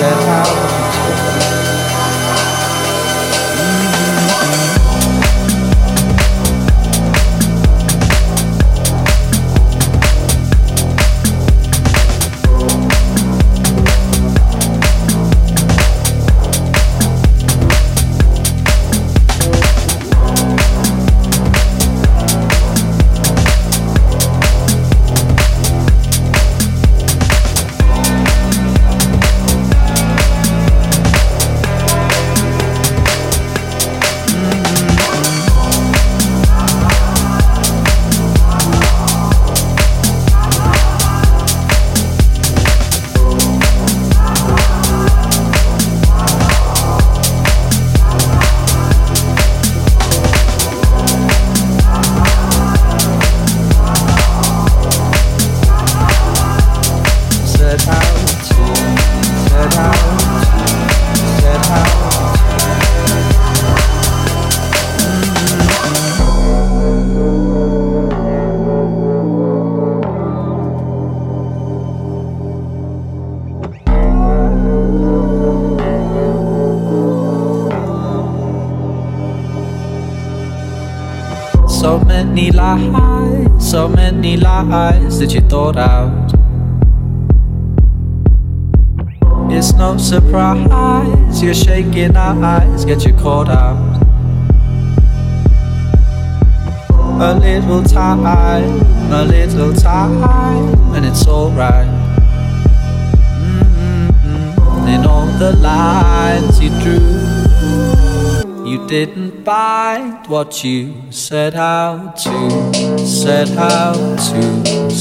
let é out. That you thought out. It's no surprise you're shaking our eyes get you caught out. A little time, a little time, and it's alright. Mm-hmm. In all the lines you drew, you didn't find what you set out to, set out to,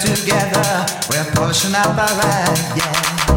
together. We're pushing up our right, yeah.